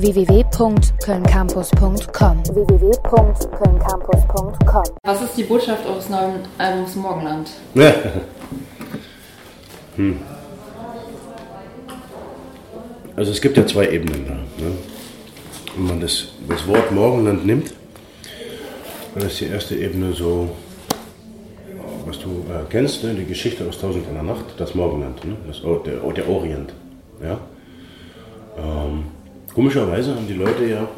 www.kölncampus.com www.kölncampus.com Was ist die Botschaft eures neuen Albums Morgenland? Ja. Hm. Also es gibt ja zwei Ebenen da. Ne? Wenn man das, das Wort Morgenland nimmt, dann ist die erste Ebene so, was du äh, kennst, ne? die Geschichte aus Tausend einer Nacht, das Morgenland, ne? das, der, der Orient. Ja? Ähm, komischerweise haben die Leute ja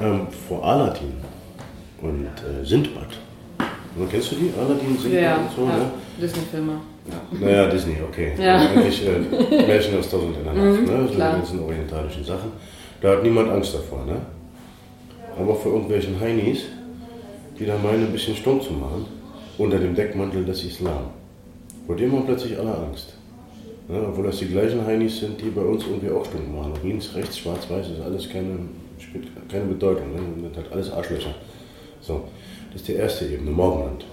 ähm, vor Aladdin und äh, Sindbad. Ne, kennst du die? Aladdin, Sindbad Ja, und so? ja. Ne? Disney-Filme. Naja, Disney, okay. Ja. Also Eigentlich äh, Märchen aus Tausend in der Nacht, Mhm, ne? So klar. die ganzen orientalischen Sachen. Da hat niemand Angst davor, ne? Aber vor irgendwelchen Heinis, die da meinen, ein bisschen stumm zu machen, unter dem Deckmantel des Islam. Vor dem haben plötzlich alle Angst. Ne? Obwohl das die gleichen Heinis sind, die bei uns irgendwie auch stumm machen. Links, rechts, schwarz, weiß, ist alles keine, spielt keine Bedeutung. Ne? Das hat alles Arschlöcher. So, das ist die erste Ebene, Morgenland.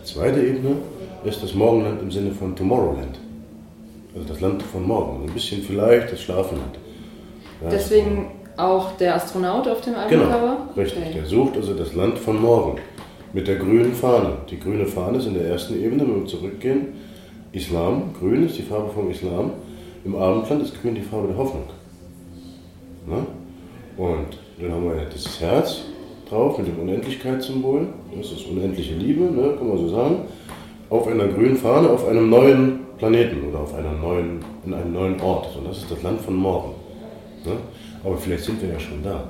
Die zweite Ebene ist das Morgenland im Sinne von Tomorrowland. Also das Land von morgen. Ein bisschen vielleicht das Schlafenland. Ja, Deswegen auch der Astronaut auf dem Genau, Albumcover? richtig. Okay. Der sucht also das Land von morgen mit der grünen Fahne. Die grüne Fahne ist in der ersten Ebene, wenn wir zurückgehen. Islam, grün ist die Farbe vom Islam. Im Abendland ist grün die Farbe der Hoffnung. Ne? Und dann haben wir dieses Herz drauf mit dem Unendlichkeitssymbol. Das ist unendliche Liebe, ne? kann man so sagen. Auf einer grünen Fahne, auf einem neuen Planeten oder auf einer neuen, in einem neuen Ort. Und das ist das Land von morgen. Ne? Aber vielleicht sind wir ja schon da.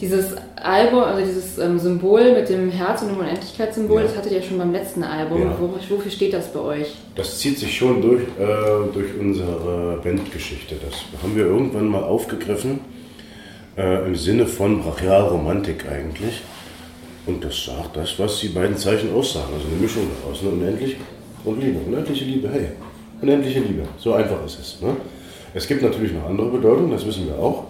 Dieses Album, also dieses ähm, Symbol mit dem Herz und dem Unendlichkeitssymbol, Ja. das hattet ihr schon beim letzten Album. Ja. Wo, wofür steht das bei euch? Das zieht sich schon durch, äh, durch unsere Bandgeschichte. Das haben wir irgendwann mal aufgegriffen, äh, im Sinne von Brachialromantik eigentlich. Und das sagt das, was die beiden Zeichen aussagen. Also eine Mischung daraus, ne? unendlich und Liebe. Unendliche Liebe, hey, unendliche Liebe. So einfach ist es. Ne? Es gibt natürlich noch andere Bedeutungen, das wissen wir auch.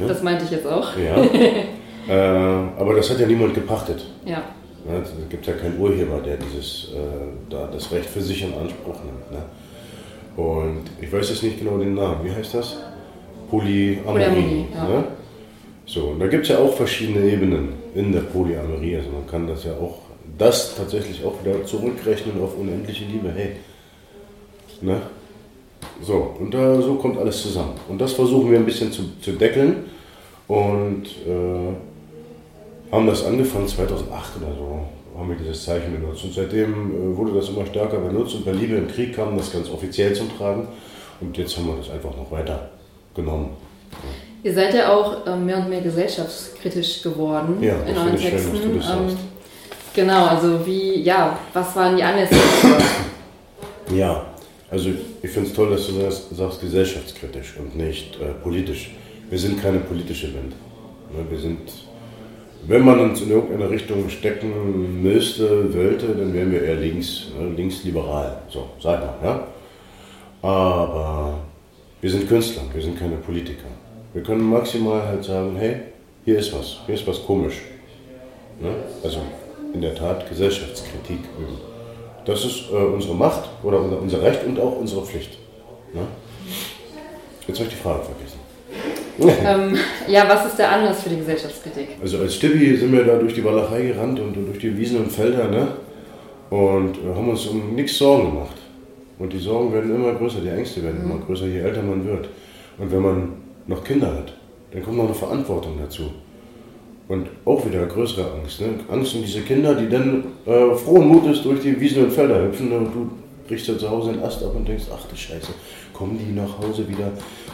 Ja. Das meinte ich jetzt auch. Ja. äh, aber das hat ja niemand gepachtet. Ja. Ne, Es gibt ja keinen Urheber, der dieses, äh, da das Recht für sich in Anspruch nimmt. Ne? Und ich weiß jetzt nicht genau den Namen. Wie heißt das? Polyamorie. Ja. ne? So, und da gibt es ja auch verschiedene Ebenen in der Polyamorie. Also man kann das ja auch, das tatsächlich auch wieder zurückrechnen auf unendliche Liebe. Hey, ne? So, und da, so kommt alles zusammen. Und das versuchen wir ein bisschen zu, zu deckeln. Und äh, haben das angefangen 2008 oder so, haben wir dieses Zeichen benutzt. Und seitdem äh, wurde das immer stärker benutzt und bei Liebe im Krieg kam das ganz offiziell zum Tragen. Und jetzt haben wir das einfach noch weiter genommen. Ihr seid ja auch ähm, mehr und mehr gesellschaftskritisch geworden Ja, in euren schön, Texten. das ähm, sagst. genau, also wie, ja, was waren die Anlässe? Ja, also ich finde es toll, dass du das sagst, gesellschaftskritisch und nicht äh, politisch. Wir sind keine politische Band. Ne, Wir sind, wenn man uns in irgendeine Richtung stecken müsste, wollte, dann wären wir eher links, ne, linksliberal. So, sag mal, ja. Aber wir sind Künstler, wir sind keine Politiker. Wir können maximal halt sagen, hey, hier ist was, hier ist was komisch. Ne? Also in der Tat Gesellschaftskritik üben. Das ist äh, unsere Macht oder unser, Recht und auch unsere Pflicht. Ne? Jetzt habe ich die Frage vergessen. ähm, ja, was ist der Anlass für die Gesellschaftskritik? Also als Stibbi sind wir da durch die Walachei gerannt und durch die Wiesen und Felder ne? und äh, haben uns um nichts Sorgen gemacht. Und die Sorgen werden immer größer, die Ängste werden immer größer, je älter man wird. Und wenn man noch Kinder hat, dann kommt noch eine Verantwortung dazu. Und auch wieder größere Angst. Ne? Angst um diese Kinder, die dann äh, frohen Mutes durch die Wiesen und Felder hüpfen und du brichst ja zu Hause den Ast ab und denkst, ach du Scheiße, kommen die nach Hause wieder,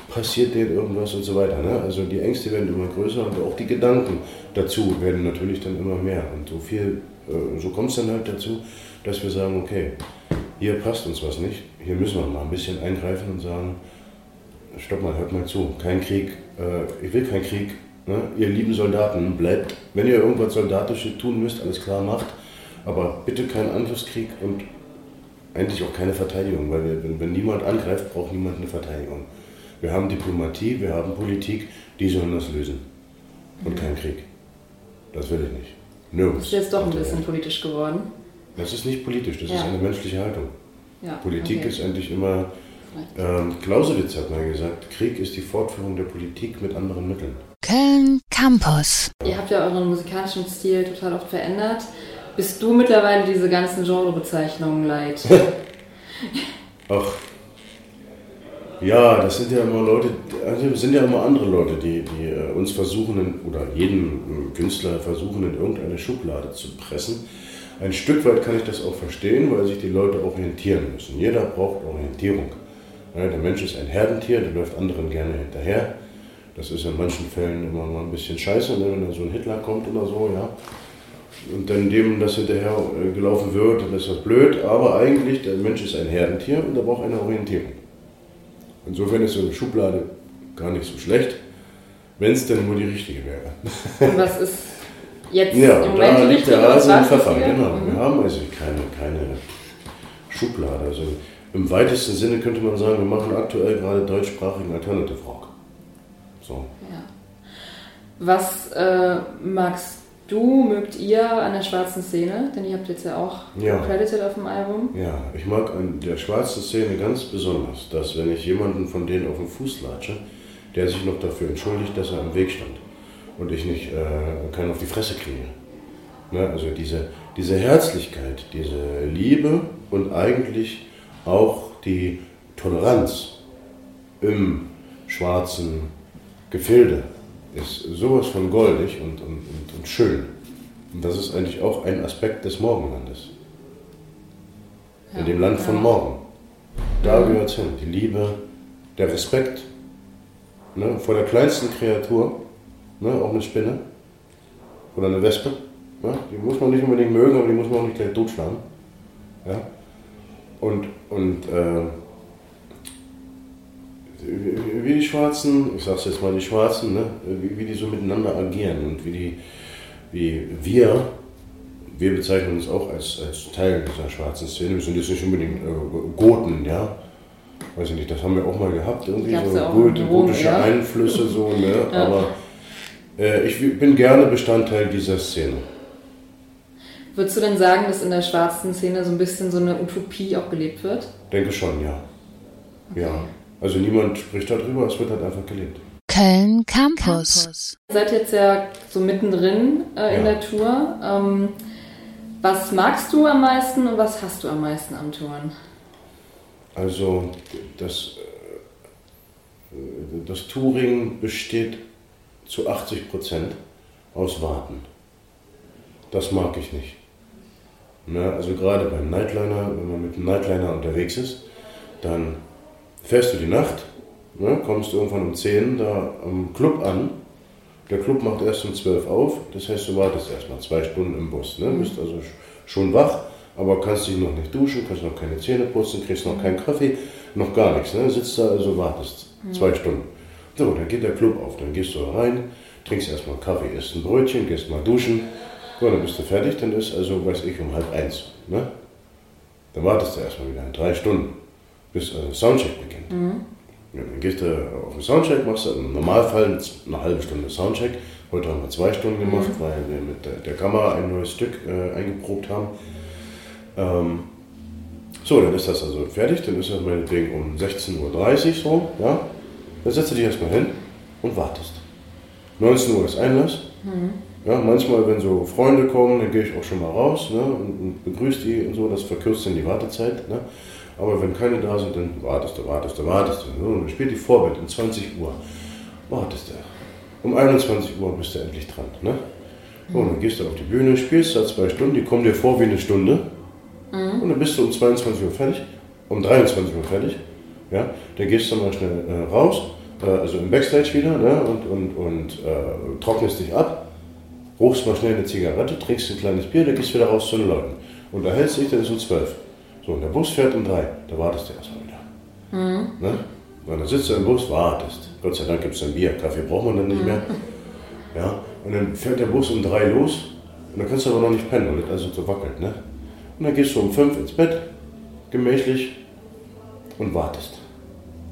passiert denen irgendwas und so weiter. Ne? Also die Ängste werden immer größer und auch die Gedanken dazu werden natürlich dann immer mehr. Und so viel, äh, so kommt es dann halt dazu, dass wir sagen, okay, hier passt uns was nicht, hier müssen wir mal ein bisschen eingreifen und sagen, stopp mal, hört mal zu, kein Krieg, äh, ich will keinen Krieg, ne? ihr lieben Soldaten, bleibt, wenn ihr irgendwas Soldatisches tun müsst, alles klar macht, aber bitte keinen Angriffskrieg und eigentlich auch keine Verteidigung, weil wir, wenn, wenn niemand angreift, braucht niemand eine Verteidigung. Wir haben Diplomatie, wir haben Politik, die sollen das lösen. Und kein Krieg. Das will ich nicht. Nirgends. Ist jetzt doch ein der bisschen Welt. politisch geworden. Das ist nicht politisch, das ist Ja. eine menschliche Haltung. Ja, Politik okay. ist eigentlich immer Ähm, Clausewitz hat mal gesagt, Krieg ist die Fortführung der Politik mit anderen Mitteln. Köln Campus. Ihr habt ja euren musikalischen Stil total oft verändert. Bist du mittlerweile diese ganzen Genrebezeichnungen leid? Ach, ja, das sind ja immer Leute, also sind ja immer andere Leute, die, die äh, uns versuchen, in, oder jeden äh, Künstler versuchen, in irgendeine Schublade zu pressen. Ein Stück weit kann ich das auch verstehen, weil sich die Leute orientieren müssen. Jeder braucht Orientierung. Ja, der Mensch ist ein Herdentier, der läuft anderen gerne hinterher. Das ist in manchen Fällen immer mal ein bisschen scheiße, ne, wenn da so ein Hitler kommt oder so, ja. Und dann dem das hinterher äh, gelaufen wird, dann ist das blöd. Aber eigentlich, der Mensch ist ein Herdentier und er braucht eine Orientierung. Insofern ist so eine Schublade gar nicht so schlecht, wenn es denn nur die richtige wäre. Und was ist jetzt Ja, im und Moment da liegt der Hase im Pfeffer, richtige? genau. Mhm. Wir haben also keine, keine Schublade. Also im weitesten Sinne könnte man sagen, wir machen aktuell gerade deutschsprachigen Alternative Rock. So. Ja. Was äh, magst du, mögt ihr an der schwarzen Szene? Denn ihr habt jetzt ja auch Ja. credited auf dem Album. Ja, ich mag an der schwarzen Szene ganz besonders, dass wenn ich jemanden von denen auf den Fuß latsche, der sich noch dafür entschuldigt, dass er am Weg stand und ich nicht äh, keinen auf die Fresse kriege. Ne? Also diese, diese Herzlichkeit, diese Liebe und eigentlich auch die Toleranz im schwarzen Gefilde ist sowas von goldig und, und, und, und schön. Und das ist eigentlich auch ein Aspekt des Morgenlandes. In Ja. dem Land von morgen. Da gehört es hin. Die Liebe, der Respekt ne, vor der kleinsten Kreatur, ne, auch eine Spinne oder eine Wespe. Ne, die muss man nicht unbedingt mögen, aber die muss man auch nicht gleich totschlagen. Ja? Und, und äh, wie die Schwarzen, ich sag's jetzt mal die Schwarzen, ne, wie, wie die so miteinander agieren und wie, die, wie wir, wir bezeichnen uns auch als, als Teil dieser schwarzen Szene, wir sind jetzt nicht unbedingt äh, Goten, ja. Weiß ich nicht, das haben wir auch mal gehabt, irgendwie so Rom, gotische ja. Einflüsse, so, ne? Ja. Aber äh, ich bin gerne Bestandteil dieser Szene. Würdest du denn sagen, dass in der schwarzen Szene so ein bisschen so eine Utopie auch gelebt wird? Denke schon, ja. Ja. Also niemand spricht darüber, es wird halt einfach gelebt. Köln Campus. Ihr seid jetzt ja so mittendrin äh, in Ja. der Tour. Ähm, was magst du am meisten und was hast du am meisten am Touren? Also das, äh, das Touring besteht zu 80 Prozent aus Warten. Das mag ich nicht. Ne, also gerade beim Nightliner, wenn man mit dem Nightliner unterwegs ist, dann fährst du die Nacht, ne, kommst irgendwann um 10 da am Club an. Der Club macht erst um 12 auf, das heißt, du wartest erstmal zwei Stunden im Bus. Ne, bist also sch- schon wach, aber kannst dich noch nicht duschen, kannst noch keine Zähne putzen, kriegst noch keinen Kaffee, noch gar nichts. Ne, sitzt da also, wartest zwei Stunden. So, dann geht der Club auf, dann gehst du da rein, trinkst erstmal Kaffee, isst ein Brötchen, gehst mal duschen. So, dann bist du fertig, dann ist also, weiß ich, um halb eins. Ne? Dann wartest du erstmal wieder drei Stunden, bis also Soundcheck beginnt. Ja, dann gehst du auf den Soundcheck, machst du im Normalfall eine halbe Stunde Soundcheck. Heute haben wir zwei Stunden gemacht, weil wir mit der, der Kamera ein neues Stück äh, eingeprobt haben. Ähm, so, dann ist das also fertig, dann ist das meinetwegen um 16.30 Uhr so, ja. Dann setzt du dich erstmal hin und wartest. 19 Uhr ist Einlass. Ja, manchmal, wenn so Freunde kommen, dann gehe ich auch schon mal raus ne, und, und begrüße die und so, das verkürzt dann die Wartezeit. Ne. Aber wenn keine da sind, dann wartest du, wartest du, wartest du. Und dann spielt die Vorbild um 20 Uhr. Wartest du. Um 21 Uhr bist du endlich dran. Ne? So, und dann gehst du auf die Bühne, spielst da zwei Stunden, die kommen dir vor wie eine Stunde. Und dann bist du um 22 Uhr fertig, um 23 Uhr fertig. Ja? Dann gehst du mal schnell äh, raus, äh, also im Backstage wieder, ne? und, und, und äh, trocknest dich ab, ruchst mal schnell eine Zigarette, trinkst ein kleines Bier, dann gehst du wieder raus zu den Leuten. Und da hältst du dich, dann ist um 12. So, und der Bus fährt um 3, da wartest du erstmal wieder. Ne? Und dann sitzt du im Bus, wartest. Gott sei Dank gibt es dann Bier, Kaffee braucht man dann nicht mehr. Ja, und dann fährt der Bus um 3 los und dann kannst du aber noch nicht pennen, weil das also so wackelt. Ne? Und dann gehst du um 5 ins Bett, gemächlich und wartest.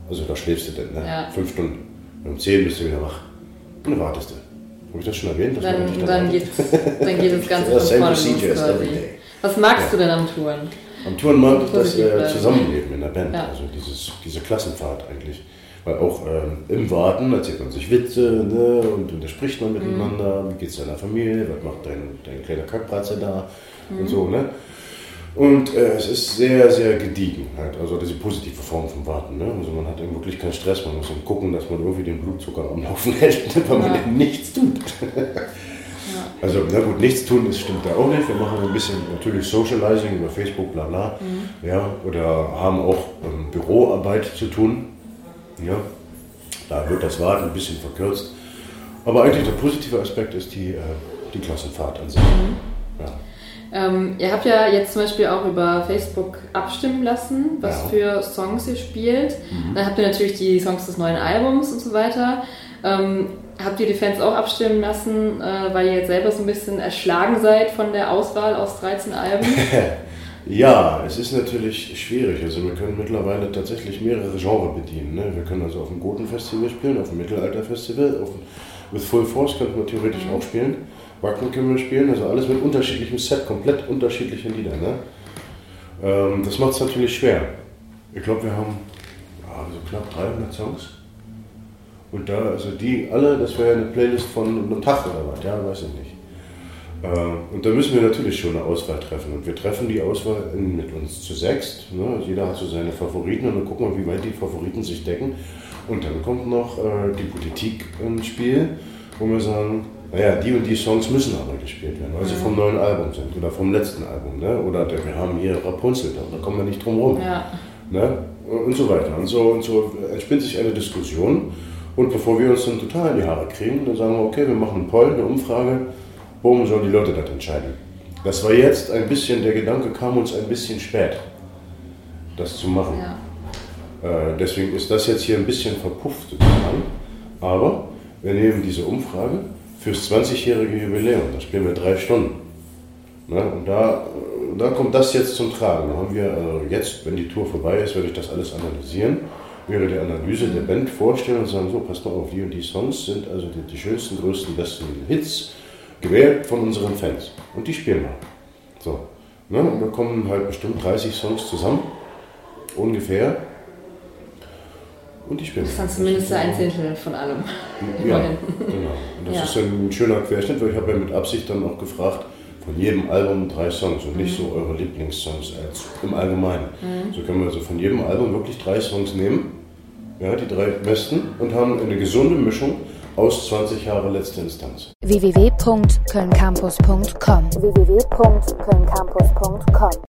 Also da schläfst du dann, ne? Ja. Fünf Stunden. Und um 10 bist du wieder wach. Und dann wartest du. Habe ich das schon erwähnt? dass man Dann, dann, wartet? geht's, dann geht das Ganze von vorne los quasi. Was magst Ja. du denn am Touren? Am Tourenmarkt ist das Positiv äh. Zusammenleben in der Band, Ja. also dieses, diese Klassenfahrt eigentlich. Weil auch ähm, im Warten erzählt man sich Witze ne? und, und da spricht man miteinander. Wie geht's deiner Familie? Was macht dein, dein kleiner Kackbratze da? Und so, ne? Und äh, es ist sehr, sehr gediegen, halt. also diese positive Form vom Warten. Ne? Also man hat eben wirklich keinen Stress, man muss eben gucken, dass man irgendwie den Blutzucker am Laufen hält, weil man Ja. eben nichts tut. Also, na gut, nichts tun, das stimmt da auch nicht. Wir machen ein bisschen natürlich Socializing über Facebook, bla bla. Ja, oder haben auch ähm, Büroarbeit zu tun. Ja, da wird das Warten ein bisschen verkürzt. Aber eigentlich der positive Aspekt ist die, äh, die Klassenfahrt an sich. Ja. Ähm, ihr habt ja jetzt zum Beispiel auch über Facebook abstimmen lassen, was für Songs ihr spielt. Dann habt ihr natürlich die Songs des neuen Albums und so weiter. Ähm, habt ihr die Fans auch abstimmen lassen, äh, weil ihr jetzt selber so ein bisschen erschlagen seid von der Auswahl aus 13 Alben? Ja, es ist natürlich schwierig. Also wir können mittlerweile tatsächlich mehrere Genres bedienen. Ne? Wir können also auf dem Goten-Festival spielen, auf dem Mittelalter-Festival, auf dem With Full Force könnten wir theoretisch auch spielen. Wacken können wir spielen, also alles mit unterschiedlichem Set, komplett unterschiedliche Lieder. Ne? Ähm, das macht es natürlich schwer. Ich glaube, wir haben ja, so knapp 300 Songs. Und da, also die alle, das wäre eine Playlist von einem Tag oder was, ja, weiß ich nicht. Äh, Und da müssen wir natürlich schon eine Auswahl treffen. Und wir treffen die Auswahl in, mit uns zu sechst. Ne? Jeder hat so seine Favoriten und dann gucken wir, wie weit die Favoriten sich decken. Und dann kommt noch äh, die Politik ins Spiel, wo wir sagen, naja, die und die Songs müssen aber gespielt werden, weil sie vom neuen Album sind oder vom letzten Album. Ne? Oder der, wir haben hier Rapunzel, da da kommen wir nicht drum rum. ja. Ne? Und so weiter. Und so, und so entspinnt sich eine Diskussion. Und bevor wir uns dann total in die Haare kriegen, dann sagen wir, okay, wir machen einen Poll, eine Umfrage, worum sollen die Leute das entscheiden? Das war jetzt ein bisschen, der Gedanke kam uns ein bisschen spät, das zu machen. ja. Äh, deswegen ist das jetzt hier ein bisschen verpufft sozusagen. Aber wir nehmen diese Umfrage fürs 20-jährige Jubiläum. Da spielen wir drei Stunden. Ne? Und da, da kommt das jetzt zum Tragen. Da haben wir äh, jetzt, wenn die Tour vorbei ist, werde ich das alles analysieren. Wäre die Analyse der Band vorstellen und sagen, so, passt mal auf, die und die Songs sind also die, die schönsten, größten, besten Hits gewählt von unseren Fans. Und die spielen wir. So. Ne? Und da kommen halt bestimmt 30 Songs zusammen. Ungefähr. Und die spielen Das ist wir. dann zumindest ein Zehntel von allem. Ja, genau. Und das Ja. ist dann ein schöner Querschnitt, weil ich habe ja mit Absicht dann auch gefragt, von jedem Album drei Songs und nicht so eure Lieblingssongs als im Allgemeinen. So können wir also von jedem Album wirklich drei Songs nehmen, ja, die drei besten, und haben eine gesunde Mischung aus 20 Jahre letzte Instanz. www.kölncampus.com www.kölncampus.com